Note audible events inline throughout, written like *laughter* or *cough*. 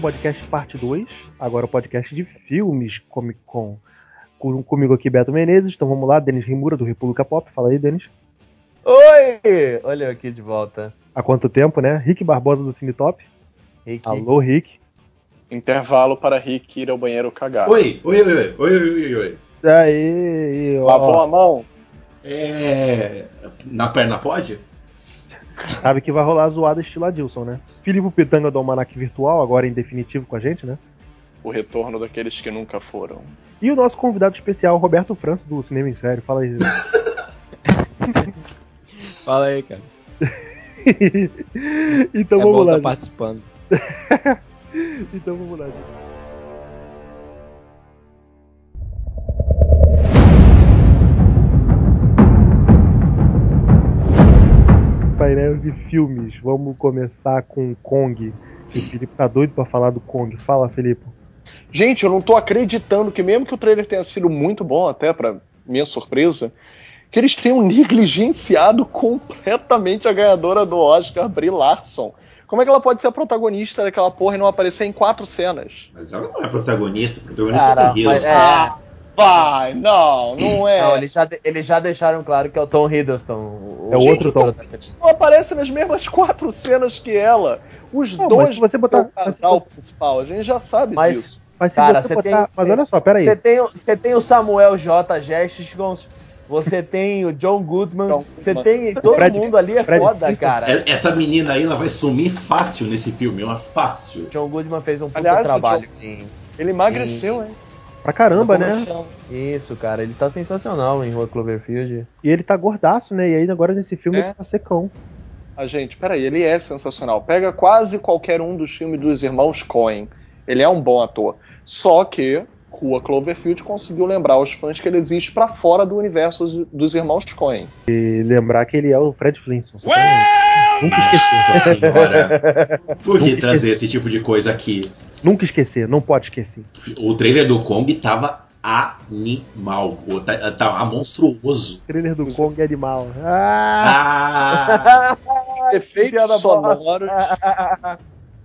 Podcast Parte 2, agora o podcast de filmes Comic Con. Com- Comigo aqui, Beto Menezes, então vamos lá, Denis Rimura, do República Pop, fala aí, Denis. Oi! Olha eu aqui de volta. Há quanto tempo, né? Rick Barbosa do Cine Top. Rick. Alô, Rick. Intervalo para Rick ir ao banheiro cagar. Oi, oi, oi, oi, oi, oi, oi. Aí, ó, Lavou a mão? É. Na perna pode? sabe que vai rolar a zoada estilo Adilson, né? Filipe Pitanga do Almanac Virtual, agora em definitivo com a gente, né? O retorno daqueles que nunca foram. E o nosso convidado especial, Roberto França, do Cinema em Série. Fala aí. *laughs* Fala aí, cara. *laughs* então é vamos bom lá. tá participando. *laughs* então vamos lá. gente. Painel de filmes. Vamos começar com Kong. O Felipe tá doido pra falar do Kong. Fala, Felipe. Gente, eu não tô acreditando que mesmo que o trailer tenha sido muito bom, até pra minha surpresa, que eles tenham negligenciado completamente a ganhadora do Oscar, Brie Larson. Como é que ela pode ser a protagonista daquela porra e não aparecer em quatro cenas? Mas ela não é protagonista, protagonista Cara, é o Hiddleston. mas é- Ah, vai, não, não é. Não, eles já, eles já deixaram claro que é o Tom Hiddleston. O, É o outro Tom. Não aparece nas mesmas quatro cenas que ela. Os Não, dois você botar- são o casal principal, a gente já sabe Mas- disso. Mas Cara, você botar... tem- Mas olha só, peraí. Você tem, o- você tem o Samuel J. Jackson, você *laughs* tem o John Goodman, John você tem. Todo Fred- mundo ali é Fred foda, cara. Essa menina aí, ela vai sumir fácil nesse filme, uma fácil. John Goodman fez um puta Aliás, trabalho em. Ele emagreceu, hein? Pra caramba, né? Isso, cara, ele tá sensacional em Rua Cloverfield. E ele tá gordaço, né? E aí agora nesse filme É. ele tá secão. A gente, peraí, ele é sensacional. Pega quase qualquer um dos filmes dos irmãos Coen. Ele é um bom ator. Só que Rua Cloverfield conseguiu lembrar os fãs que ele existe pra fora do universo dos- irmãos Coen. E lembrar que ele é o Fred Flintstone. pra- Nunca *laughs* por que trazer esse tipo de coisa aqui? Nunca esquecer, não pode esquecer. O trailer do Kong tava animal. Pô, tá, tá monstruoso. O trailer do Kong é animal. Ah! Ah! Efeitos piada sonoros.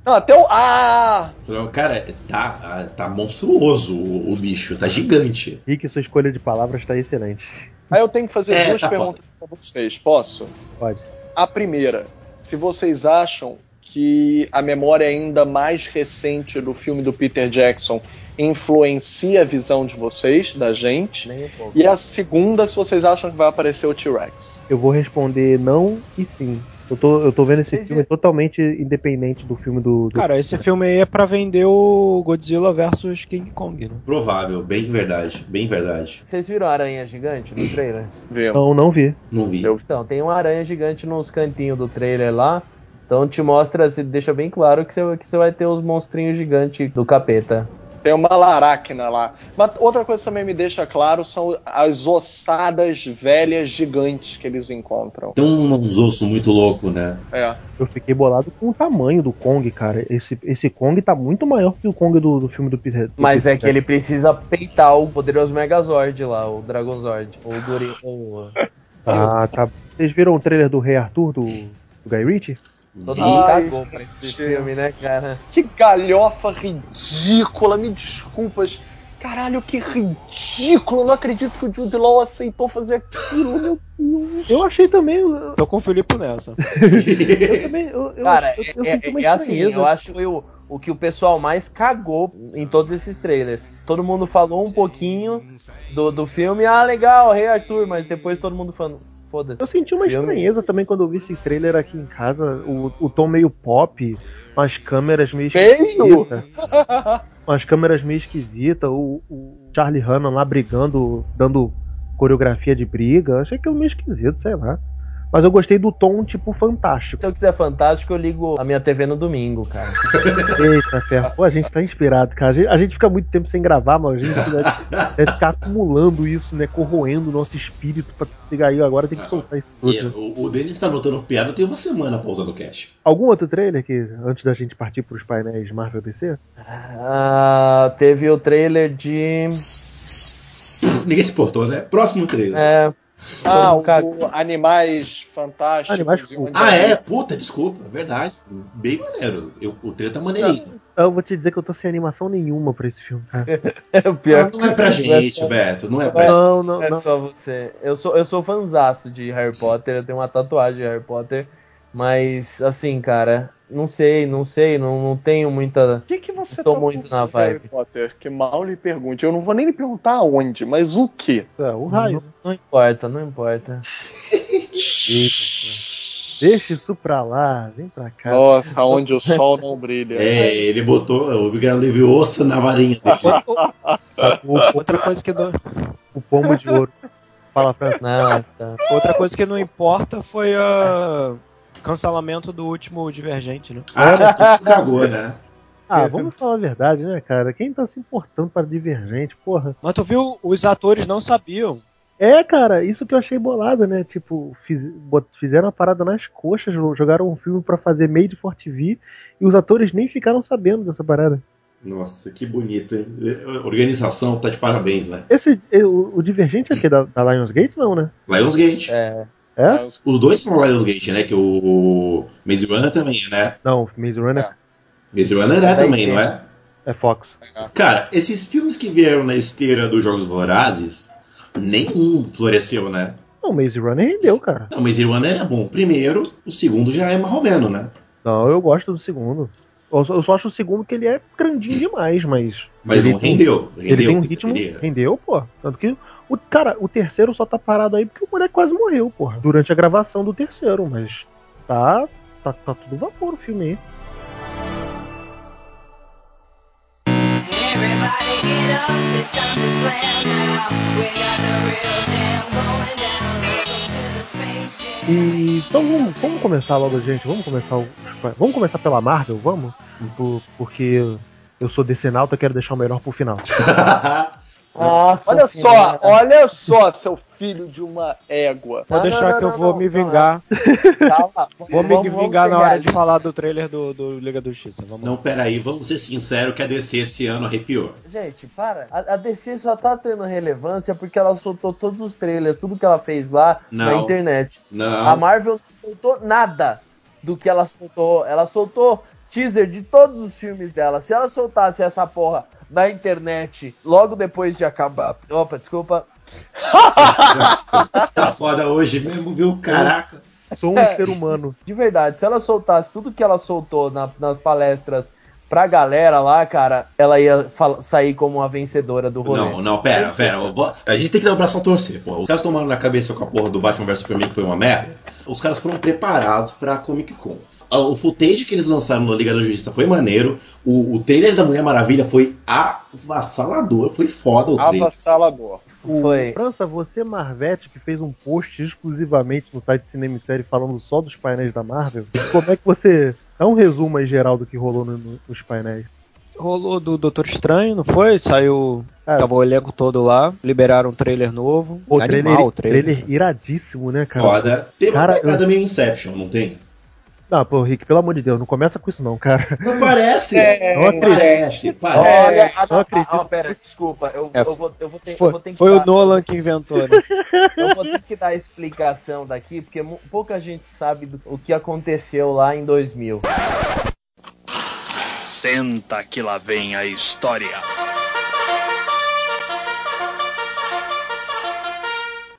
Não, até o. Ah! Cara, tá, tá monstruoso o, o bicho, tá gigante. Rick, sua escolha de palavras tá excelente. Aí eu tenho que fazer É, duas tá perguntas pra vocês, posso? Pode. A primeira, se vocês acham que a memória ainda mais recente do filme do Peter Jackson influencia a visão de vocês, da gente. Nem um pouco. E a segunda, se vocês acham que vai aparecer o T-Rex. Eu vou responder não e sim. Eu tô, eu tô vendo esse filme totalmente independente do filme do. do- Cara, esse filme aí é pra vender o Godzilla versus King Kong, né? Provável, bem verdade, bem verdade. Vocês viram a aranha gigante no trailer? Vemos. Não, não vi. Não vi. Eu- Então, tem uma aranha gigante nos cantinhos do trailer lá. Então te mostra, se deixa bem claro que você, que você vai ter os monstrinhos gigantes do capeta. Tem uma laracna lá. Mas outra coisa que também me deixa claro são as ossadas velhas gigantes que eles encontram. Tem uns ossos muito loucos, né? É. Eu fiquei bolado com o tamanho do Kong, cara. Esse, esse Kong tá muito maior que o Kong do, do filme do Peter. do Mas Peter é que ele precisa peitar o poderoso Megazord lá, o Dragonzord. O Guri. O... Ah, tá. Vocês viram o trailer do Rei Arthur do, do Guy Ritchie? Todo mundo Ai, cagou pra esse filme, né, cara? Que galhofa ridícula, me desculpas. Caralho, que ridículo! Eu não acredito que o Jude Law aceitou fazer aquilo, meu Deus. Eu achei também. Eu, Tô com o Felipe nessa. *laughs* eu também. Eu, eu, Cara, eu, eu é, senti é- é assim, eu acho que foi o, o que o pessoal mais cagou em todos esses trailers. Todo mundo falou um pouquinho do, do filme, ah, legal, Rei Arthur, mas depois todo mundo falando, foda-se. Eu senti uma Filme. estranheza também quando eu vi esse trailer aqui em casa. O, o tom meio pop, umas câmeras meio esquisitas. umas câmeras meio esquisitas. O, o Charlie Hanna lá brigando, dando coreografia de briga. Achei que é meio esquisito, sei lá. Mas eu gostei do tom, tipo, fantástico. Se eu quiser fantástico, eu ligo a minha TV no domingo, cara. *laughs* Eita, ferro. Pô, a gente tá inspirado, cara. A gente, a gente fica muito tempo sem gravar, mas a gente deve, deve ficar acumulando isso, né? Corroendo o nosso espírito pra chegar aí agora, tem que soltar isso tudo. o, o Denis tá anotando piada tem uma semana pra usar no cast. Algum outro trailer que, antes da gente partir pros painéis Marvel DC? Ah, teve o trailer de. *coughs* Ninguém se portou, né? Próximo trailer. É, Ah, o, o Animais Fantásticos. Ah, é? Puta, desculpa, é verdade. Bem maneiro. Eu, o trailer tá maneirinho. Eu vou te dizer que eu tô sem animação nenhuma pra esse filme, cara. *laughs* É o pior. Não, não é pra gente, Beto. Não é pra Não, não, É não. só você. Eu sou, eu sou fanzaço de Harry Potter, eu tenho uma tatuagem de Harry Potter, mas assim, cara, não sei, não sei, não, não tenho muita. O que, que você Tô tá muito pensando, na vibe. Harry Potter? Que mal lhe pergunte. Eu não vou nem lhe perguntar aonde, mas o que? É, o raio. Não, não importa, não importa. Deixa isso pra lá, vem pra cá. Nossa, onde o sol não brilha. É, ele botou o Miguel Leviosa na varinha *laughs* Outra coisa que não, o pombo de ouro. Fala. Não, tá. outra coisa que não importa foi o cancelamento do último Divergente, né? Ah, tu cagou, né? Ah, vamos falar a verdade, né, cara? Quem tá se importando para Divergente, porra? Mas tu viu, os atores não sabiam. É, cara, isso que eu achei bolado, né? Tipo, fiz- fizeram a parada nas coxas, jo- jogaram um filme pra fazer made for TV e os atores nem ficaram sabendo dessa parada. Nossa, que bonito, hein? A organização tá de parabéns, né? Esse, eh, o, o Divergente é aqui da, da Lionsgate, não, né? Lionsgate. É. É? Os dois são Lionsgate, né? Que o Maze Runner também, né? Não, Maze Runner Maze Runner é também, não é? é Fox. Cara, esses filmes que vieram na esteira dos Jogos Vorazes, nenhum floresceu, né? Não, Maze Runner rendeu, cara. Não, Maze Runner é bom. O primeiro, o segundo já é marromeno, né? Não, eu gosto do segundo. Eu só, eu só acho o segundo que ele é grandinho demais, mas. Mas ele não rendeu. rendeu Ele tem um o ritmo. deveria. Rendeu, pô. Tanto que. O, cara, o terceiro só tá parado aí porque o moleque quase morreu, porra. Durante a gravação do terceiro, mas. Tá. Tá, tá tudo vapor o filme aí. E então vamos, vamos começar logo, gente. Vamos começar o. Vamos começar pela Marvel, vamos? Por- porque eu sou decenalta, quero deixar o melhor pro final. *laughs* Nossa Olha só, olha só, seu filho de uma égua. Vou Não, deixar não, que eu vou não, me não, vingar. Calma, Vou me vamos- vamos vingar na hora de falar do trailer do, do Liga da Justiça. Vamos Não, lá. peraí, vamos ser sinceros que a DC esse ano arrepiou. Gente, para. A, a DC só tá tendo relevância porque ela soltou todos os trailers, tudo que ela fez lá na Não. internet. Não. A Marvel não soltou nada do que ela soltou. Ela soltou teaser de todos os filmes dela. Se ela soltasse essa porra na internet logo depois de acabar. Opa, desculpa. *laughs* Tá foda hoje mesmo, viu? Caraca. Sou um ser humano. De verdade, se ela soltasse tudo que ela soltou na- nas palestras pra galera lá, cara, ela ia sair como uma vencedora do rolê. Não, não, pera, pera. vou- A gente tem que dar o braço a torcer, pô. Os caras tomaram na cabeça com a porra do Batman vs Superman, que foi uma merda. Os caras foram preparados pra Comic Con. O footage que eles lançaram no Liga da Justiça foi maneiro. O, o trailer da Mulher Maravilha foi avassalador. Foi foda o trailer. Avassalador. O Foi. França, você, Marvete, que fez um post exclusivamente no site Cinema e Série falando só dos painéis da Marvel, como é que você. Dá um resumo aí geral do que rolou no- no- nos painéis. Rolou do Doutor Estranho, não foi? Saiu. É. Tava o elenco todo lá, liberaram um trailer novo. Pô, Animal trailer, o trailer. trailer iradíssimo, né, cara? Foda. Tem uma Cara, pegada meio Inception, não tem? Não, pô, Rick, pelo amor de Deus, não começa com isso não, cara. Não parece. É, não parece, parece. Olha, ah, não não, acredito. ah, pera, desculpa, eu, É, eu vou, eu vou ter, eu Foi, vou ter que foi o dar- Nolan que inventou, né? *laughs* Eu vou ter que dar a explicação daqui, porque pouca gente sabe do, o que aconteceu lá em 2000. Senta que lá vem a história.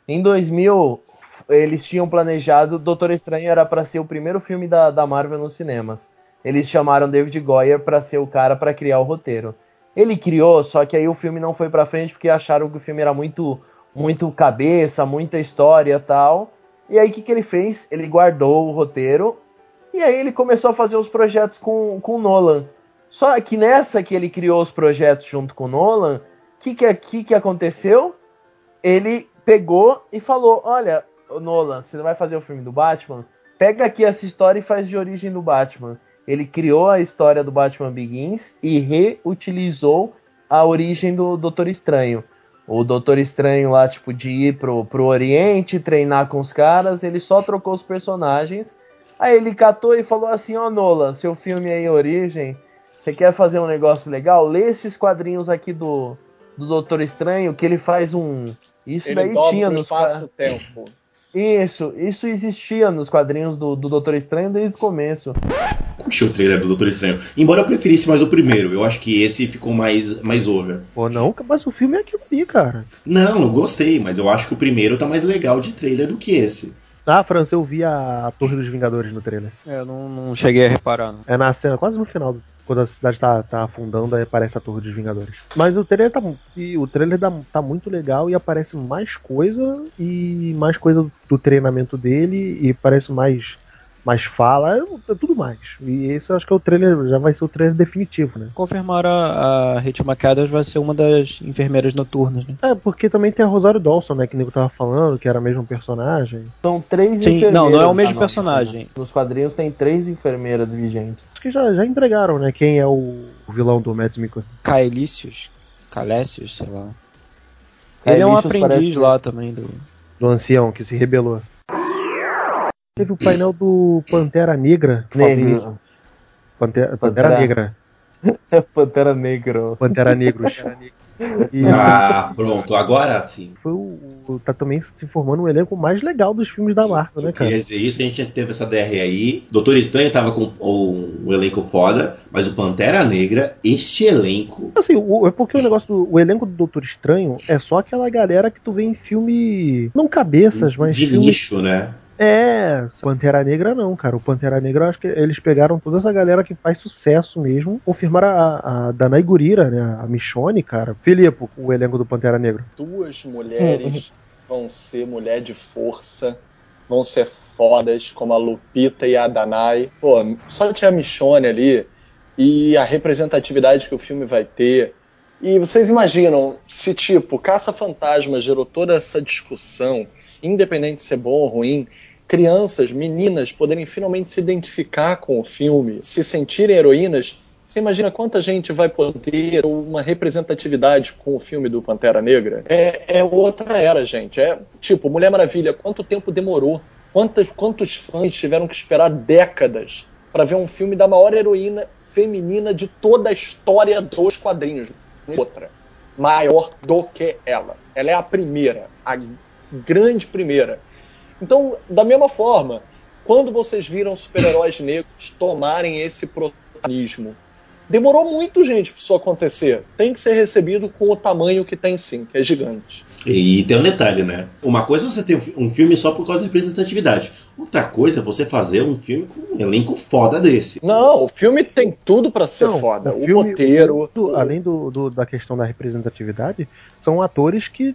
Em 2000, f- eles tinham planejado, Doutor Estranho era pra ser o primeiro filme da, da Marvel nos cinemas. Eles chamaram David Goyer pra ser o cara pra criar o roteiro. Ele criou, só que aí o filme não foi pra frente porque acharam que o filme era muito muito cabeça, muita história tal. E aí o que, que ele fez? Ele guardou o roteiro e aí ele começou a fazer os projetos com, com Nolan. Só que nessa que ele criou os projetos junto com Nolan, o que, que, que, que aconteceu? Ele pegou e falou: Olha, Nolan, você vai fazer o filme do Batman? Pega aqui essa história e faz de origem do Batman. Ele criou a história do Batman Begins e reutilizou a origem do Doutor Estranho. O Doutor Estranho lá, tipo, de ir pro, pro Oriente, treinar com os caras, ele só trocou os personagens. Aí ele catou e falou assim: Ó, Nolan, seu filme aí, Origem, você quer fazer um negócio legal? Lê esses quadrinhos aqui do, do Doutor Estranho, que ele faz um, Isso Ele daí tinha o nos espaço-tempo. *laughs* Isso, isso existia nos quadrinhos do, do Doutor Estranho desde o começo. Curti o trailer do Doutor Estranho. Embora eu preferisse mais o primeiro, eu acho que esse ficou mais, mais over. Pô, não, mas o filme é aquilo ali, cara. Não, não gostei, mas eu acho que o primeiro tá mais legal de trailer do que esse. Ah, França, eu vi a, Torre dos Vingadores no trailer. É, eu não, não cheguei a reparar. Não. É na cena, quase no final, quando a cidade tá, tá afundando, aí aparece a Torre dos Vingadores. Mas o trailer tá, o trailer tá, tá muito legal e aparece mais coisa e mais coisa do treinamento dele e parece mais mais fala, é, é tudo mais. E esse eu acho que é o trailer, já vai ser o trailer definitivo, né? Confirmaram a, a Rachel McAdams vai ser uma das enfermeiras noturnas, né? É, porque também tem a Rosário Dawson, né, que o nego tava falando, que era o mesmo personagem. São três Sim, enfermeiras. não, não é o na mesmo nossa, personagem. né? Nos quadrinhos tem três enfermeiras vigentes. Acho que já, já entregaram, né, quem é o, vilão do Mads Mikkelsen. Caelícios, Calécios, sei lá. Ele é um aprendiz parece- lá também do. do ancião que se rebelou. Teve o painel do Pantera Negra. Negro. Pantera, Pantera Pantera- Negra. *laughs* Pantera Negro. Pantera Negros. *laughs* E Ah, pronto, agora sim. foi o, o- tá também se formando um elenco mais legal dos filmes da Marvel, né, cara? dizer isso, a gente teve essa DR aí. Doutor Estranho tava com o, o elenco foda, mas o Pantera Negra, este elenco. Assim, o- é porque o negócio do o elenco do Doutor Estranho é só aquela galera que tu vê em filme. Não cabeças, mas de filme. nicho, né? É, Pantera Negra não, cara. O Pantera Negra, acho que eles pegaram toda essa galera que faz sucesso mesmo. Confirmaram a, a Danai Gurira, né? A Michonne, cara. Filipe, o elenco do Pantera Negra. Duas mulheres vão ser mulher de força, vão ser fodas, como a Lupita e a Danai. Pô, só tinha a Michonne ali e a representatividade que o filme vai ter. E vocês imaginam se, tipo, Caça Fantasma gerou toda essa discussão, independente de ser bom ou ruim, crianças, meninas poderem finalmente se identificar com o filme, se sentirem heroínas. Você imagina quanta gente vai poder ter uma representatividade com o filme do Pantera Negra? É, é outra era, gente. É tipo, Mulher Maravilha, quanto tempo demorou? Quantas, quantos fãs tiveram que esperar décadas para ver um filme da maior heroína feminina de toda a história dos quadrinhos? Outra. Maior do que ela. Ela é a primeira. A grande primeira. Então, da mesma forma, quando vocês viram super-heróis negros tomarem esse protagonismo, demorou muito, gente, para isso acontecer. Tem que ser recebido com o tamanho que tem sim, que é gigante. E tem um detalhe, né? Uma coisa é você ter um filme só por causa da representatividade. Outra coisa é você fazer um filme com um elenco foda desse. Não, o filme tem tudo para ser Não, foda. O, filme- roteiro. do- além do, do- da questão da representatividade, são atores que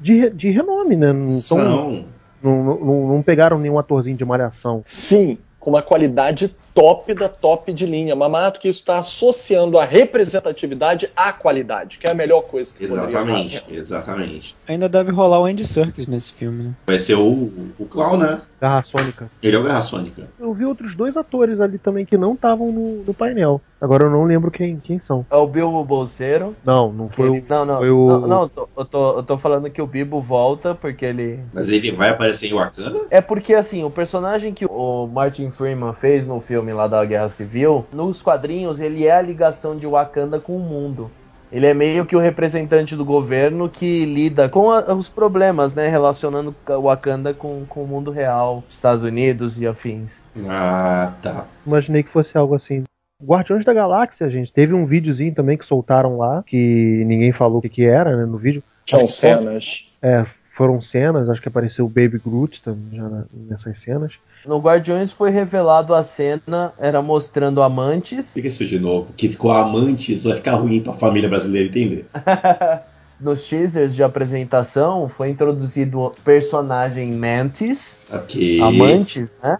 de, de renome, né? Não, são, São. não, não, não pegaram nenhum atorzinho de malhação. Sim, com uma qualidade top da top de linha. Mamato que isso está associando a representatividade à qualidade, que é a melhor coisa que poderia Exatamente, fazer. exatamente. Ainda deve rolar o Andy Serkis nesse filme, né? Vai ser o, o Clown, né? Garra Sônica. Ele é o Garra Sônica. Eu vi outros dois atores ali também que não estavam no, no painel. Agora eu não lembro quem, quem são. É o Bilbo Bolseiro. Não, não foi Ele- o. Não, não. foi o- Não, não, eu tô- eu, tô, eu tô falando que o Bilbo volta porque ele. Mas ele vai aparecer em Wakanda? É porque assim, o personagem que o Martin Freeman fez no filme lá da Guerra Civil, nos quadrinhos ele é a ligação de Wakanda com o mundo. Ele é meio que o representante do governo que lida com a- os problemas, né? Relacionando o Wakanda com, com o mundo real, Estados Unidos e afins. Ah, tá. Imaginei que fosse algo assim. Guardiões da Galáxia, gente. Teve um videozinho também que soltaram lá, que ninguém falou o que, que era, né, no vídeo. Foi- cenas. É, foram cenas, acho que apareceu o Baby Groot também já na- nessas cenas. No Guardiões foi revelado a cena, era mostrando amantes. Fica isso de novo. Que ficou amante, isso vai ficar ruim pra família brasileira entender. *laughs* Nos teasers de apresentação foi introduzido o personagem Mantis, Ok. Amantes, né?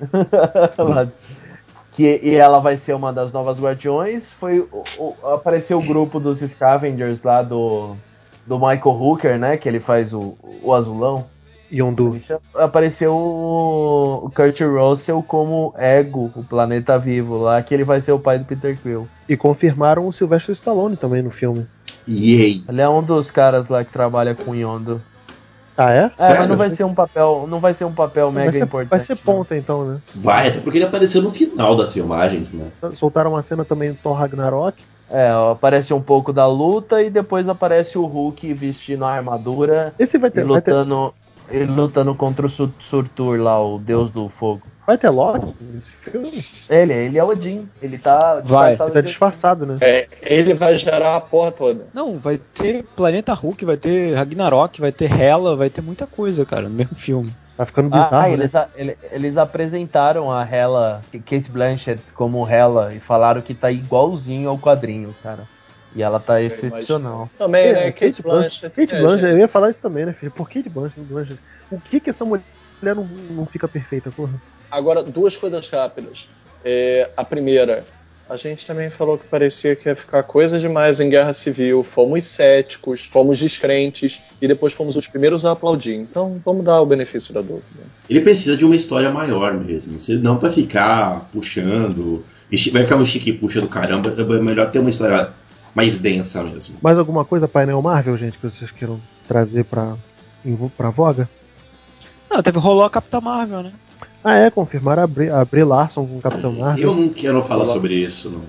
*laughs* Que, e ela vai ser uma das novas Guardiões. Foi, o- o- apareceu o grupo dos Scavengers lá do, do Michael Hooker, né? Que ele faz o, o azulão. Yondu. Apareceu o, o Kurt Russell como Ego, o planeta vivo lá, que ele vai ser o pai do Peter Quill. E confirmaram o Sylvester Stallone também no filme. Yay. Ele é um dos caras lá que trabalha com Yondo. Ah, é? É, mas não vai ser um papel, não vai ser um papel vai mega ser, importante. Vai ser não. ponta então, né? Vai, até porque ele apareceu no final das filmagens, né? Soltaram uma cena também do Thor Ragnarok. É, ó, aparece um pouco da luta e depois aparece o Hulk vestindo a armadura Esse vai e ter, vai ter, lutando, ele lutando contra o Sur- Surtur lá, o deus do fogo. vai ter Loki nesse filme? Ele, ele é Odin. Ele tá Vai. disfarçado Ele tá disfarçado, né? É, ele vai gerar a porra toda. Não, vai ter Planeta Hulk, vai ter Ragnarok, vai ter Hela, vai ter muita coisa, cara, no mesmo filme. Tá ficando Ah, bizarro, né? eles, a- ele- eles apresentaram a Hela, Kate Blanchett como Hela e falaram que tá igualzinho ao quadrinho, cara. E ela tá excepcional. Também, É, né? Kate Blanchett. Kate é, Blanchett, gente. eu ia falar isso também, né, filho? Por que de Blanchett? Blanchett? O que que essa mulher não, não fica perfeita, porra? Agora, duas coisas rápidas. É, a primeira, a gente também falou que parecia que ia ficar coisa demais em Guerra Civil. Fomos céticos, fomos descrentes e depois fomos os primeiros a aplaudir. Então, vamos dar o benefício da dúvida. Ele precisa de uma história maior mesmo. Você não vai ficar puxando. e Vai ficar um chique puxa do caramba. É melhor ter uma história mais densa mesmo. Mais alguma coisa, painel Marvel, gente, que vocês queiram trazer pra, pra voga? Não, teve rolou a Capitã Marvel, né? Ah, é, confirmaram a Brie, a Brie Larson com o Capitão Marvel. Eu não quero falar sobre isso, não.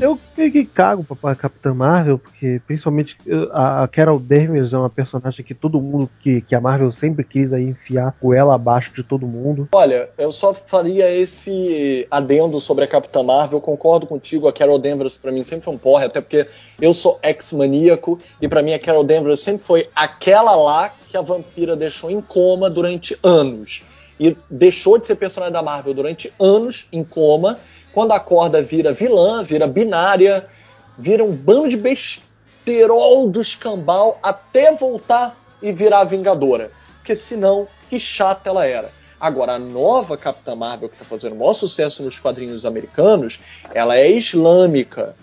Eu que cago pra, Capitã Marvel, porque principalmente a, Carol Danvers é uma personagem que todo mundo, que, que a Marvel sempre quis aí enfiar o ela abaixo de todo mundo. Olha, eu só faria esse adendo sobre a Capitã Marvel. Eu concordo contigo, a Carol Danvers pra mim sempre foi um porre, até porque eu sou ex-maníaco e pra mim a Carol Danvers sempre foi aquela lá que a vampira deixou em coma durante anos. E deixou de ser personagem da Marvel durante anos em coma. Quando acorda, vira vilã, vira binária, vira um bando de besterol do escambau até voltar e virar Vingadora. Porque senão, que chata ela era. Agora, a nova Capitã Marvel, que está fazendo o maior sucesso nos quadrinhos americanos, ela é islâmica.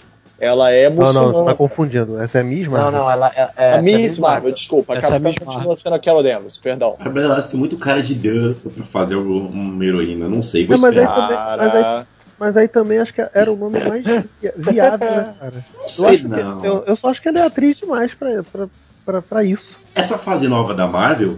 Ela é Não, não, você muçulmana. tá confundindo. Essa é a Miss Não, Marvel. não, ela é. é a Miss Marvel, desculpa. A Essa é a Capitã Miss continua Marvel. sendo a Carol Danvers, perdão. A Larson tem muito cara de Dan pra fazer uma heroína. Não sei, vou Não, mas aí esperar. também- mas aí- Mas aí também acho que era o nome mais *laughs* vi- viável, né, cara? Não Eu, sei, que- não. eu, eu só acho que ela é atriz demais pra, pra, pra, pra isso. Essa fase nova da Marvel,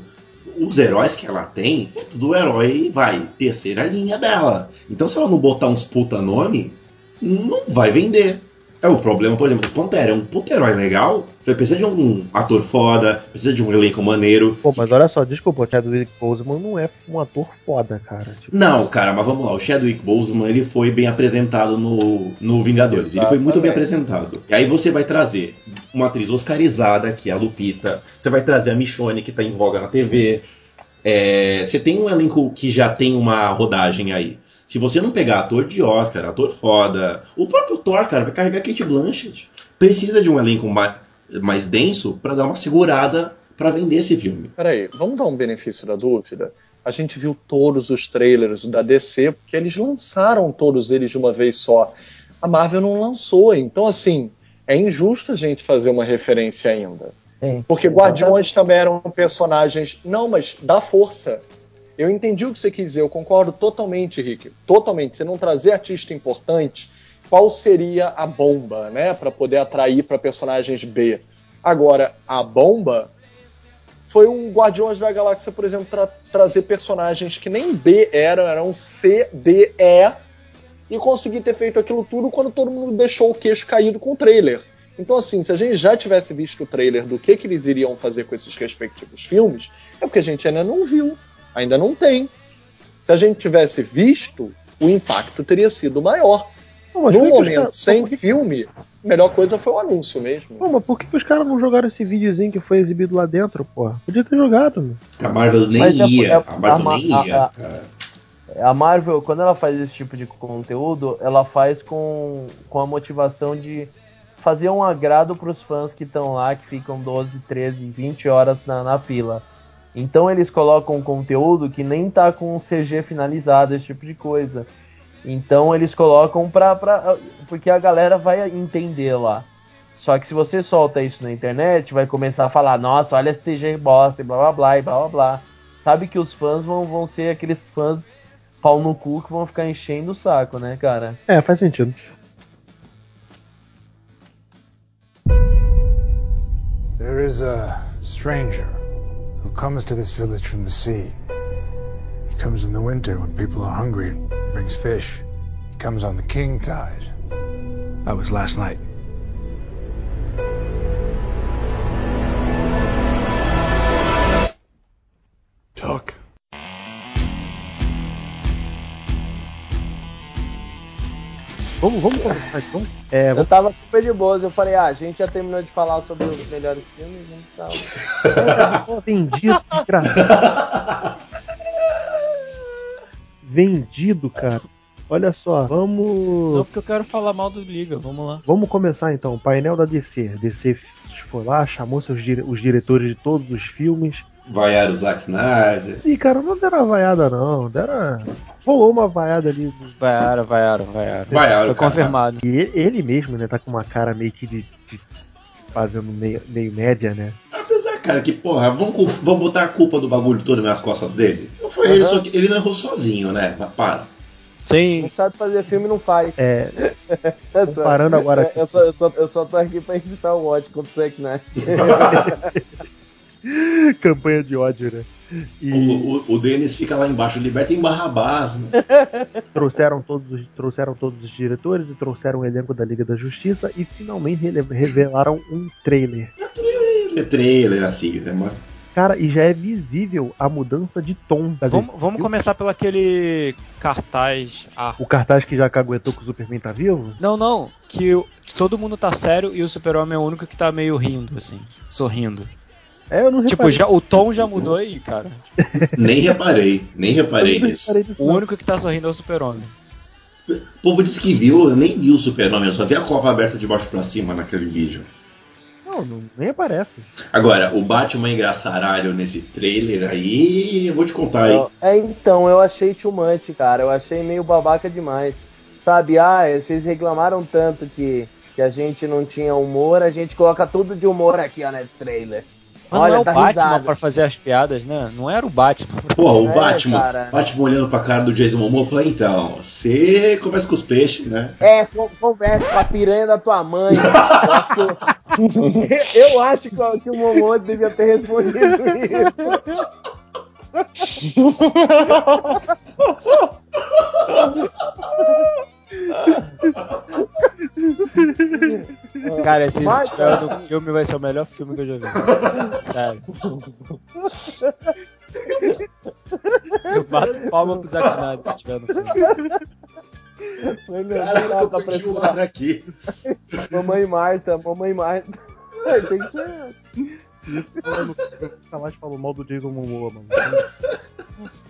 os heróis que ela tem, é tudo herói, vai, terceira linha dela. Então se ela não botar uns puta nome, não vai vender. É o problema, por exemplo, do Pantera. É um puta herói legal, precisa de um ator foda, precisa de um elenco maneiro. Pô, mas olha só, desculpa, o Chadwick Boseman não é um ator foda, cara. Tipo, Não, cara, mas vamos lá. O Chadwick Boseman ele foi bem apresentado no, no Vingadores. Ele foi muito bem apresentado. E aí você vai trazer uma atriz oscarizada, que é a Lupita. Você vai trazer a Michonne, que tá em voga na TV. É, você tem um elenco que já tem uma rodagem aí. Se você não pegar ator de Oscar, ator foda, o próprio Thor, cara, vai carregar Kate Blanchett. Precisa de um elenco mais, mais denso pra dar uma segurada pra vender esse filme. Peraí, vamos dar um benefício da dúvida? A gente viu todos os trailers da DC, porque eles lançaram todos eles de uma vez só. A Marvel não lançou, então assim, é injusto a gente fazer uma referência ainda. Sim. Porque Guardiões também eram personagens. Não, mas dá força. Eu entendi o que você quis dizer, eu concordo totalmente, Rick. Totalmente. Você não trazer artista importante, qual seria a bomba, né? Pra poder atrair para personagens B. Agora, a bomba foi um Guardiões da Galáxia, por exemplo, tra- trazer personagens que nem B eram, eram C, D, E, e conseguir ter feito aquilo tudo quando todo mundo deixou o queixo caído com o trailer. Então, assim, se a gente já tivesse visto o trailer do que, que eles iriam fazer com esses respectivos filmes, é porque a gente ainda não viu, ainda não tem. Se a gente tivesse visto, o impacto teria sido maior. Não, No os momento, caras- sem que- filme, a melhor coisa foi o anúncio mesmo. Pô, mas por que, que os caras não jogaram esse videozinho que foi exibido lá dentro, porra? Podia ter jogado, meu. A Marvel nem Mas é- ia. é- a Marvel a- nem a- ia, a- cara. A Marvel, quando ela faz esse tipo de conteúdo, ela faz com, com a motivação de fazer um agrado pros fãs que estão lá, que ficam 12, 13, 20 horas na, na fila. Então eles colocam um conteúdo que nem tá com CG finalizado, esse tipo de coisa. Então eles colocam pra, pra. Porque a galera vai entender lá. Só que se você solta isso na internet, vai começar a falar, nossa, olha esse CG bosta, e blá blá blá, e blá blá blá. Sabe que os fãs vão, vão ser aqueles fãs pau no cu que vão ficar enchendo o saco, né, cara? É, faz sentido. There is a stranger comes to this village from the sea. He comes in the winter when people are hungry and brings fish. He comes on the king tide. That was last night. Talk. Vamos, vamos começar então? É, Eu vamos, tava super de boas, eu falei, ah, a gente já terminou de falar sobre os melhores filmes, a gente. Pô, vendido, cara. Vendido, cara. Olha só, Não, vamos. porque eu quero falar mal do Liga, vamos lá. Vamos começar então. Painel da DC. DC foi lá, chamou seus dire- os diretores de todos os filmes. Vaiaram o Zack Snyder. E, cara, não deram vaiada, não. Deram. Rolou uma vaiada ali. Vaiaram, vaiaram, vaiaram. Vaiaram, Foi cara. confirmado. E ele- ele mesmo, né, tá com uma cara meio que de. de- fazendo meio, meio média, né? Apesar, cara, que, porra, vamos, vamos botar a culpa do bagulho todo nas costas dele? Não foi ele, Aham. só que ele não errou sozinho, né? Mas para. Sim, Não sabe fazer filme, não faz. É, *laughs* comparando agora Eu, eu só, eu, só, eu só tô aqui pra incitar o ódio contra o Zack Snyder. *laughs* *laughs* campanha de ódio, né? E O, o, o Denis fica lá embaixo, libertem Barrabás, né? *laughs* trouxeram todos, os, trouxeram todos os diretores e trouxeram o elenco da Liga da Justiça e finalmente revelaram um trailer. É trailer, assim, né? Mas Cara, e já é visível a mudança de tom. Vamos, vamos começar pelo aquele cartaz. Ah, O cartaz que já caguetou que o Superman tá vivo? não, não, que, que todo mundo tá sério e o Super-Homem é o único que tá meio rindo, assim, sorrindo. É, eu não Tipo, reparei. já, o tom já mudou aí, cara. nem reparei, nem reparei nisso. O único que tá sorrindo é o Super-Homem. O povo disse que viu, eu nem vi o Super-Homem, eu só vi a copa aberta de baixo pra cima naquele vídeo. Não, não, nem aparece. Agora, o Batman engraçaralho nesse trailer aí, eu vou te contar aí. É, então, eu achei much, cara. Eu achei meio babaca demais. Sabe, ah, vocês reclamaram tanto que, que a gente não tinha humor, a gente coloca tudo de humor aqui, ó, nesse trailer. Mas Olha, não é o tá Batman risada. pra fazer as piadas, né? Não era o Batman. Porra, o É, Batman, cara. Batman olhando pra cara do Jason Momoa, falou, então, você conversa com os peixes, né? É, con- conversa com a piranha da tua mãe. *laughs* Eu acho que, o- *laughs* eu acho que o- que o Momoa devia ter respondido isso. *laughs* *laughs* Cara, se isso tiver cara. no filme, vai ser o melhor filme que eu já vi. Sério. *laughs* Eu bato palma pro Zack Snyder se tiver no filme. Caraca, tá perdi o parecendo ar aqui. Mamãe Marta, mamãe Marta. Tem que ser. Nunca mais falou mal do Jason Momoa, mano.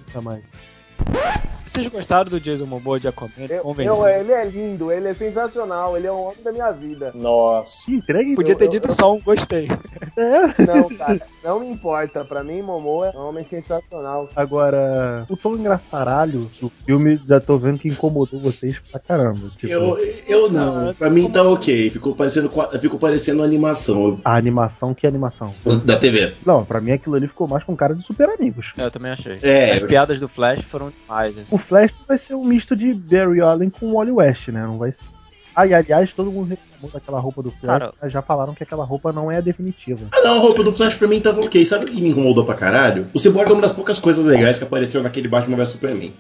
Nunca mais. Vocês gostaram do Jason Momoa de Aquaman? Eu, eu- ele é lindo, ele é sensacional, ele é o homem da minha vida. Nossa. Que entregue. Podia ter eu- dito eu- só um gostei. É. *laughs* Não, *laughs* cara, não me importa. Pra mim, Momoa é um homem sensacional. Agora, o tom engraçaralho do filme já tô vendo que incomodou vocês pra caramba. Tipo, Eu, eu não, pra mim tá ok, ficou parecendo, ficou parecendo animação a animação, que animação? da TV. Não, pra mim aquilo ali ficou mais com cara de super amigos. Eu também achei. É, As piadas do Flash foram demais. assim. O Flash vai ser um misto de Barry Allen com o Wally West, né? Não vai ser. Ah, e aliás, todo mundo reclamou daquela roupa do Flash. Cara- já falaram que aquela roupa não é a definitiva. Ah não, a roupa do Flash pra mim tava ok. Sabe o que me incomodou pra caralho? O Cyborg é uma das poucas coisas legais que apareceu naquele Batman vs Superman.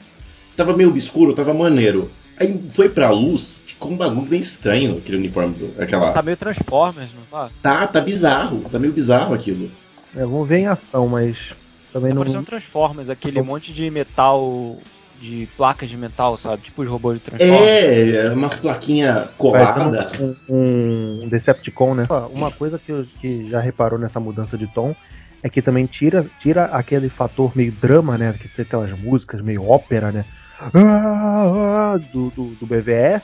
Tava meio obscuro, tava maneiro. Aí foi pra luz, ficou um bagulho bem estranho aquele uniforme, do- aquela... Tá meio Transformers, não tá? Tá, tá bizarro, tá meio bizarro aquilo. É, vamos ver em ação, mas também Tá não. parecendo Transformers, aquele monte de metal, de placas de metal, sabe? Tipo os robôs de Transformers. É, uma plaquinha colada. Um, um Decepticon, né? Uma coisa que, eu- que já reparou nessa mudança de tom é que também tira, tira aquele fator meio drama, né? Que tem aquelas músicas meio ópera, né? Ah, ah, do, do, do BVS,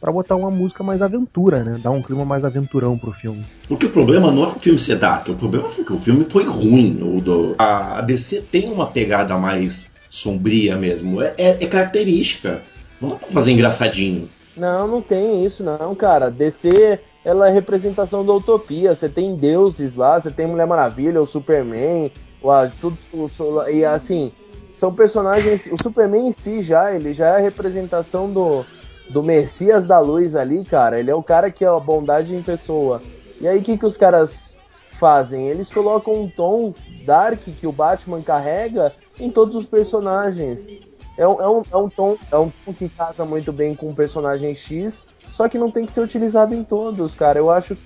pra botar uma música mais aventura, né? Dar um clima mais aventurão pro filme. Porque o problema não é o filme ser dark, o problema foi que o filme foi ruim. O do... A DC tem uma pegada mais sombria mesmo, é, é- é característica. Não dá pra fazer engraçadinho. Não, não tem isso, não, cara. DC, ela é representação da utopia. Você tem deuses lá, você tem Mulher Maravilha, o Superman, o, tudo, o e assim, são personagens. O Superman em si já, ele já é a representação do, do Messias da Luz ali, cara. Ele é o cara que é a bondade em pessoa. E aí, o que, que os caras fazem? Eles colocam um tom dark que o Batman carrega em todos os personagens. É um, é um, é um, tom, é um tom que casa muito bem com o personagem X, só que não tem que ser utilizado em todos, cara. Eu acho que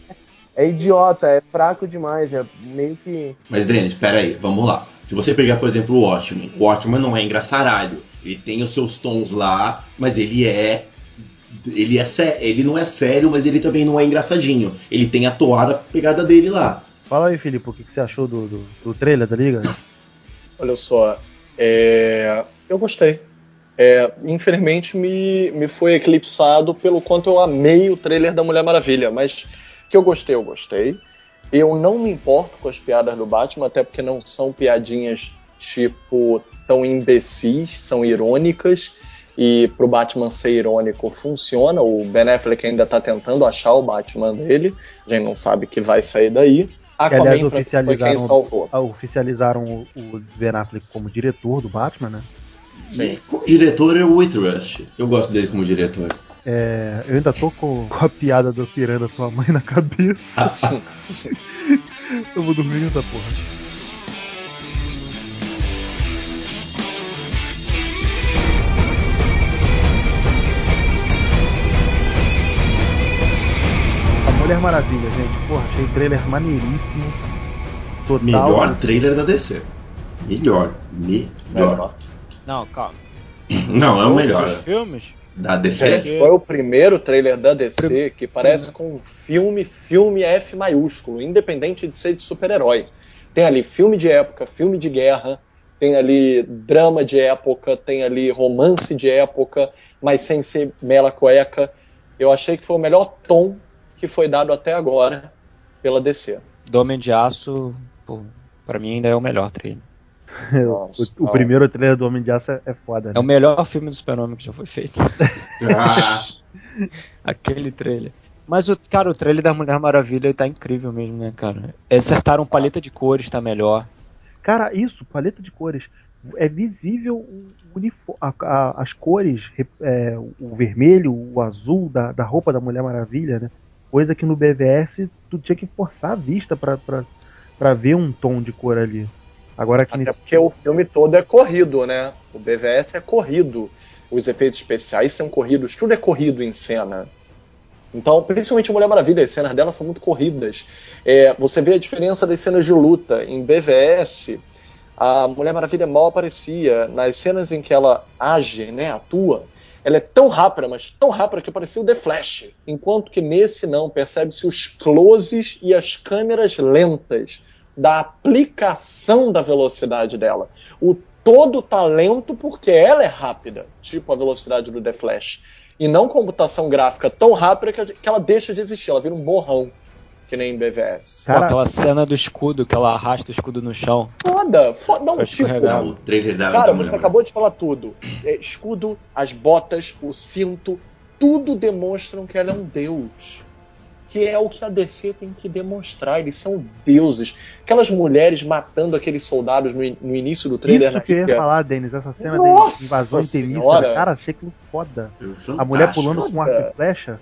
é idiota, é fraco demais, é meio que. Mas, Denis, espera aí, vamos lá. Se você pegar, por exemplo, o Watchmen, o Watchmen não é engraçaralho. Ele tem os seus tons lá, mas ele é. Ele, é sé- ele não é sério, mas ele também não é engraçadinho. Ele tem a toada pegada dele lá. Fala aí, Felipe, o que, que você achou do, do, do trailer da Liga? Olha só, é, eu gostei. É, infelizmente me, me foi eclipsado pelo quanto eu amei o trailer da Mulher Maravilha, mas que eu gostei, eu gostei. Eu não me importo com as piadas do Batman, até porque não são piadinhas tipo tão imbecis, são irônicas. E pro Batman ser irônico funciona. O Ben Affleck ainda tá tentando achar o Batman dele. A gente não sabe que vai sair daí. Que, aliás, Aquaman foi quem oficializaram, salvou. ah, oficializaram o, o Ben Affleck como diretor do Batman, né? Sim. Como diretor é o Whitrush. Eu gosto dele como diretor. É, eu ainda tô com, com a piada do pirando sua mãe na cabeça. *laughs* eu vou dormir nessa porra. A Mulher Maravilha, gente. Porra, achei o trailer maneiríssimo. Total. Melhor trailer da DC. Melhor. Melhor. Não, calma. *clears throat* Não, é o melhor. Os filmes? Da DC. Gente, foi o primeiro trailer da DC que parece com um filme, filme F maiúsculo, independente de ser de super-herói. Tem ali filme de época, filme de guerra, tem ali drama de época, tem ali romance de época, mas sem ser mela cueca. Eu achei que foi o melhor tom que foi dado até agora pela DC. Do Homem de Aço, pô, pra mim ainda é o melhor trailer. *laughs* Nossa, o, o primeiro trailer do Homem de Aço é, é foda, É né? o melhor filme do Super-Homem que já foi feito. *laughs* Ah, *laughs* Aquele trailer. Mas, o, cara, o trailer da Mulher Maravilha tá incrível mesmo, né, cara? Acertaram paleta de cores, tá melhor. Cara, isso, paleta de cores. É visível a- a- as cores, re- é, o vermelho, o azul da, da roupa da Mulher Maravilha, né? Coisa que no BVS tu tinha que forçar a vista pra, pra, pra ver um tom de cor ali. Agora Até nesse porque o filme todo é corrido, né? O BVS é corrido. Os efeitos especiais são corridos, tudo é corrido em cena. Então, principalmente Mulher Maravilha, as cenas dela são muito corridas. É, você vê a diferença das cenas de luta. Em BVS, a Mulher Maravilha mal aparecia. Nas cenas em que ela age, né, atua, ela é tão rápida, mas tão rápida que parecia o The Flash. Enquanto que nesse não, percebe-se os closes e as câmeras lentas da aplicação da velocidade dela. O todo talento porque ela é rápida, tipo a velocidade do The Flash. E não computação gráfica tão rápida que ela deixa de existir, ela vira um borrão, que nem em BVS. Pô, Cara- aquela cena do escudo, que ela arrasta o escudo no chão. Foda, foda, tipo, não, o trailer da, Cara, da você acabou de falar tudo. É, escudo, as botas, o cinto, tudo demonstram que ela é um deus. Que é o que a DC tem que demonstrar. Eles são deuses. Aquelas mulheres matando aqueles soldados no, in- no início do trailer Isso na que eu ia falar, Denis, essa cena Nossa de invasão Senhora! cara, achei aquilo foda. É A mulher pulando com arco e flecha.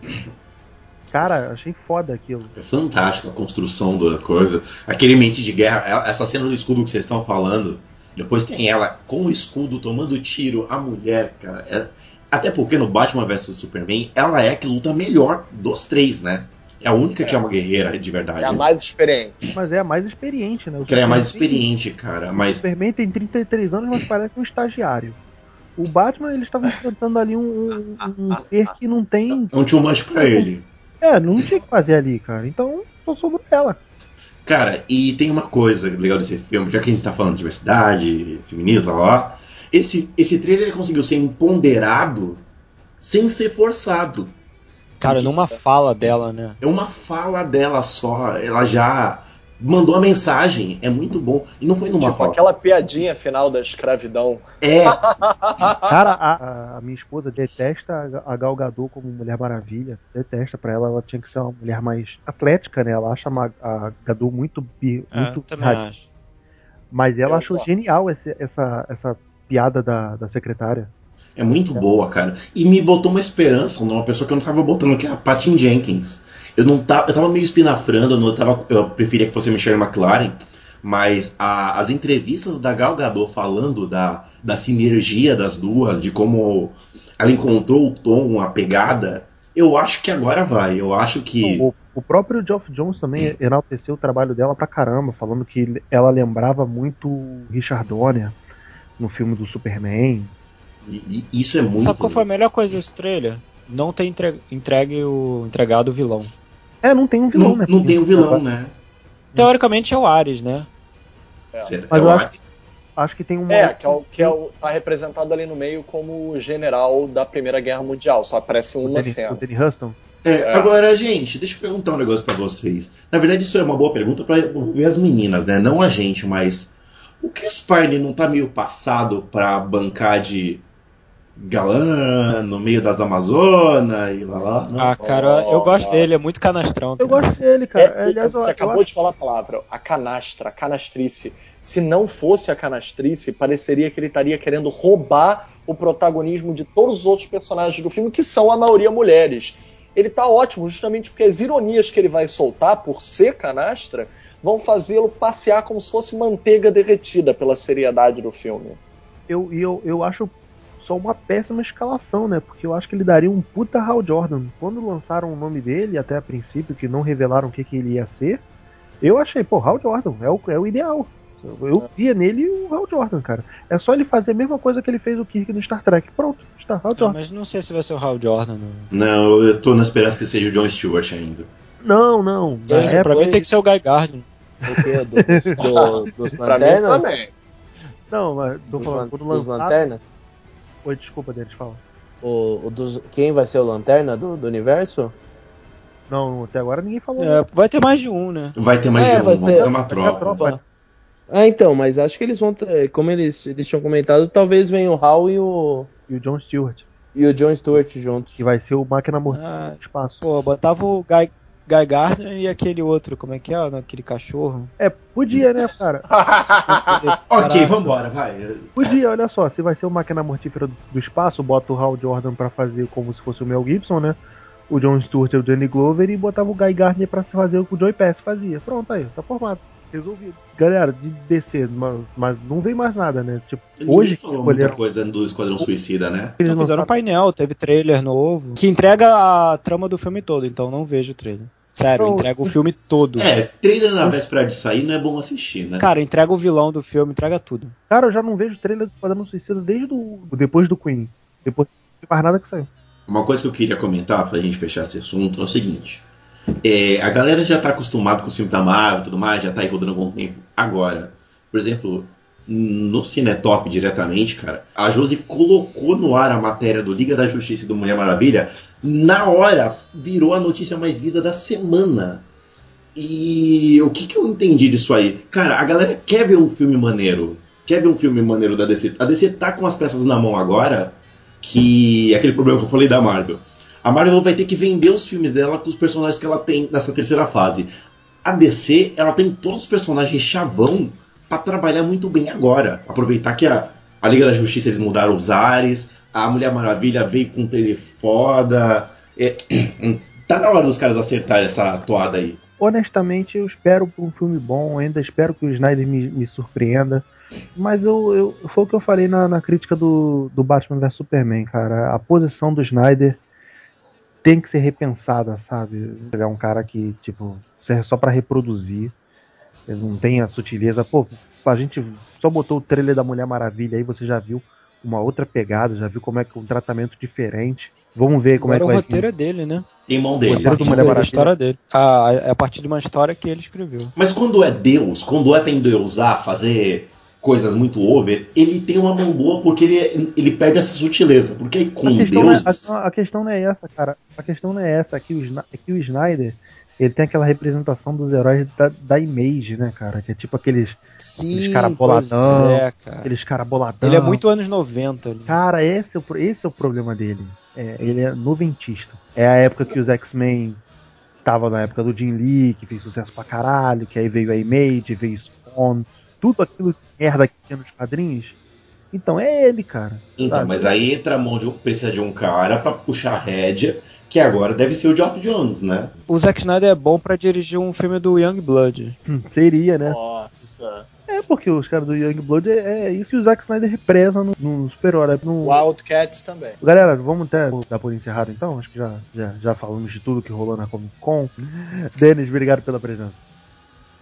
Cara, achei foda aquilo. É fantástico a construção da coisa. Aquele mente de guerra, ela- essa cena do escudo que vocês estão falando. Depois tem ela com o escudo tomando tiro, a mulher, cara. é- até porque no Batman vs Superman, ela é a que luta melhor dos três, né? É a única que é uma guerreira de verdade. É a mais experiente. Mas é a mais experiente, né? O ela é mais Superman- experiente, cara. O Mas Superman tem 33 anos, mas parece um estagiário. O Batman, eles estavam enfrentando ali um, um, um ser que não tem. é um too much pra ele. É, não tinha que fazer ali, cara. Então, só sobrou ela. Cara, e tem uma coisa legal desse filme, já que a gente tá falando de diversidade, feminismo, lá, lá, esse, esse trailer ele conseguiu ser empoderado sem ser forçado. Cara, numa fala dela, né? É uma fala dela só, ela já mandou a mensagem, é muito bom. E não foi numa Tipo fala. aquela piadinha final da escravidão. É, *laughs* Cara, a, a minha esposa detesta a Gal Gadot como Mulher Maravilha. Detesta pra ela, ela tinha que ser uma mulher mais atlética, né? Ela acha a Gadot muito, É, muito também radi- acho. Mas ela Eu achou gosto. genial esse- essa, essa piada da, da secretária. é muito boa, cara. E me botou uma esperança numa pessoa que eu não tava botando, que é a Patty Jenkins. Eu não tava, eu tava meio espinafrando, eu, não tava, eu preferia que fosse Michelle McLaren, mas a- as entrevistas da Gal Gadot falando da, da sinergia das duas, de como ela encontrou o tom, a pegada, eu acho que agora vai. Eu acho que. O, o próprio Geoff Jones também enalteceu o trabalho dela pra caramba, falando que ela lembrava muito Richard Donner no filme do Superman. e- e isso é muito. Sabe qual foi a melhor coisa desse trailer? Não ter entre- entregue o entregado o vilão. É, não tem um vilão, Não, né? não tem o vilão, né? Teoricamente é o Ares, né? Será- Mas eu eu acho- acho, acho que tem um. É, que é o que é o, tá representado ali no meio como o general da Primeira Guerra Mundial, só aparece o uma Danny, cena. o Danny Huston. É, É. Agora, gente, deixa eu perguntar um negócio pra vocês. Na verdade, isso é uma boa pergunta pra ver as meninas, né? Não a gente, mas o Chris Pine não tá meio passado pra bancar de galã no meio das Amazonas e lá lá? Não? Ah, cara, eu gosto Oh, dele, é muito canastrão. Eu cara. gosto dele, É, cara. e- Aliás, eu- você eu acabou acho- de falar a palavra, a canastra, a canastrice. Se não fosse a canastrice, pareceria que ele estaria querendo roubar o protagonismo de todos os outros personagens do filme, que são a maioria mulheres. Ele tá ótimo, justamente porque as ironias que ele vai soltar, por ser canastra, vão fazê-lo passear como se fosse manteiga derretida pela seriedade do filme. eu, e eu, eu acho só uma péssima escalação, né? Porque eu acho que ele daria um puta Hal Jordan. Quando lançaram o nome dele, até a princípio, que não revelaram o que, que ele ia ser, eu achei, pô, Hal Jordan é o, é o ideal. Eu via nele o Hal Jordan, cara. É só ele fazer a mesma coisa que ele fez o Kirk no Star Trek. Pronto, está Hal Jordan. mas não sei se vai ser o Hal Jordan. Não, Não, eu tô na esperança que seja o John Stewart ainda. Não, não. É, época- pra mim tem que ser o Guy Gardner. O quê? Do, do, dos *laughs* Pra mim também. Não, mas tô falando, lan- quando dos lançaram. lanternas? Oi, desculpa, deles, fala. O, o dos, quem vai ser o lanterna do, do universo? Não, até agora ninguém falou. É, vai ter mais de um, né? Vai ter mais É, de um, vai ser- fazer uma Vai ter a troca. tropa. Ah, então, mas acho que eles vão ter, como eles, eles tinham comentado, talvez venha o Hal e o, E o John Stewart, e o John Stewart juntos. que vai ser o máquina mortal Ah, do espaço. pô, botava o Guy, Guy Gardner e aquele outro, como é que é? Aquele cachorro. É, podia, né, cara? *laughs* Ok, vambora, vai. Podia, olha só, se vai ser o máquina mortífera do, do espaço, bota o Hal Jordan pra fazer como se fosse o Mel Gibson, né? O John Stewart e o Danny Glover e botava o Guy Gardner pra fazer o que o Joey Pass fazia. Pronto, aí, tá formado. Resolvido. Galera, de descer, mas, mas não vem mais nada, né? Tipo, Ninguém hoje que falou muita coisa do Esquadrão Suicida, né? Eles Então, fizeram um painel, teve trailer novo. Que entrega a trama do filme todo, então não vejo o trailer. Sério, entrega o filme todo. É, trailer na véspera de sair não é bom assistir, né? Cara, entrega o vilão do filme, entrega tudo. Cara, eu já não vejo trailer do Esquadrão Suicida desde o. depois do Queen. Depois não mais nada que saiu. Uma coisa que eu queria comentar pra gente fechar esse assunto é o seguinte. É, a galera já tá acostumada com os filmes da Marvel e tudo mais, já tá aí rodando há algum tempo. Agora, por exemplo, no Cinetop diretamente, cara, a Josi colocou no ar a matéria do Liga da Justiça e do Mulher Maravilha, na hora virou a notícia mais lida da semana. E o que, que eu entendi disso aí? Cara, a galera quer ver um filme maneiro. Quer ver um filme maneiro da DC. A DC tá com as peças na mão agora, que é aquele problema que eu falei da Marvel. A Marvel vai ter que vender os filmes dela com os personagens que ela tem nessa terceira fase. A DC, ela tem todos os personagens chavão pra trabalhar muito bem agora. Aproveitar que a, a Liga da Justiça eles mudaram os ares, a Mulher Maravilha veio com um trailer foda. É, *clears throat* tá na hora dos caras acertarem essa toada aí. honestamente, eu espero por um filme bom, ainda espero que o Snyder me, me surpreenda. Mas eu, eu- foi o que eu falei na, na crítica do, do Batman vs Superman, cara. A posição do Snyder tem que ser repensada, sabe? Ele é um cara que, tipo, serve só pra reproduzir. Ele não tem a sutileza. Pô, a gente só botou o trailer da Mulher Maravilha aí, você já viu uma outra pegada, já viu como é que um tratamento diferente. Vamos ver como Agora é o que vai roteiro vir. é dele, né? Tem mão O dele. roteiro do né? Mulher É a história dele. Ah, é a partir de uma história que ele escreveu. Mas quando é Deus, quando é pra endeusar, fazer coisas muito over, ele tem uma mão boa porque ele, ele perde essa sutileza. Porque aí com a questão, não é, Deus. a, a questão não é essa, cara. A questão não é essa. É que o, é que o Snyder ele tem aquela representação dos heróis da, da Image, né, cara? Que é tipo aqueles, Sim, cara pois boladão, é, cara. aqueles cara boladão. Ele é muito anos 90. ali. Cara, esse é o, esse é o problema dele. É, ele é noventista. É a época que os X-Men tava na época do Jim Lee, que fez sucesso pra caralho, que aí veio a Image, veio Spawn, tudo aquilo de merda que tinha nos quadrinhos. Então é ele, cara. Então, sabe? mas aí entra a mão de um, precisa de um cara pra puxar a rédea que agora deve ser o Geoff Jones, né? O Zack Snyder é bom pra dirigir um filme do Young Blood. Hum, Seria, né? Nossa. É porque os caras do Youngblood é, é isso que o Zack Snyder represa no, no super-herói. No... Wildcats também. Galera, vamos até dar por encerrado então? Acho que já, já, já falamos de tudo que rolou na Comic Con. Denis, obrigado pela presença.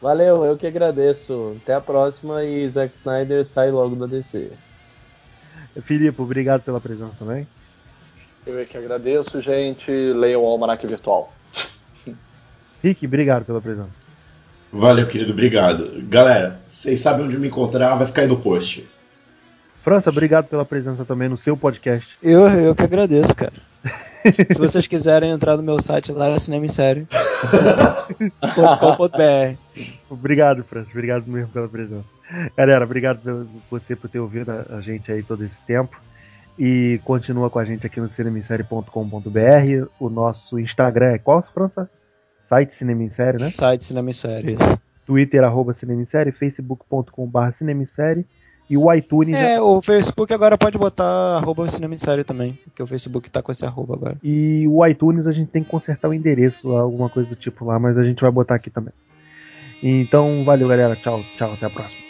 Valeu, eu que agradeço. Até a próxima e Zack Snyder sai logo da DC. Filipe, obrigado pela presença também. Eu é que agradeço, gente. Leiam o Almanac Virtual. Rick, obrigado pela presença. Valeu, querido, obrigado. Galera, vocês sabem onde me encontrar, vai ficar aí no post. França, obrigado pela presença também no seu podcast. Eu, eu que agradeço, cara. Se vocês quiserem entrar no meu site lá, é cinemissério.com.br. *laughs* *laughs* Obrigado, França. Obrigado mesmo pela presença. Galera, obrigado pelo- você por ter ouvido a, a gente aí todo esse tempo. E continua com a gente aqui no cinemissérie.com.br. O nosso Instagram é qual, França? Site Cinemissérie, né? Site Cinemissério, isso. Twitter, arroba Cinemissérie, facebook.com.br Cinemissérie e o iTunes. É, o Facebook agora pode botar arroba Cinemissério também, porque o Facebook tá com esse arroba agora. E o iTunes a gente tem que consertar o endereço lá, alguma coisa do tipo lá, mas a gente vai botar aqui também. Então, valeu galera, tchau, tchau, até a próxima.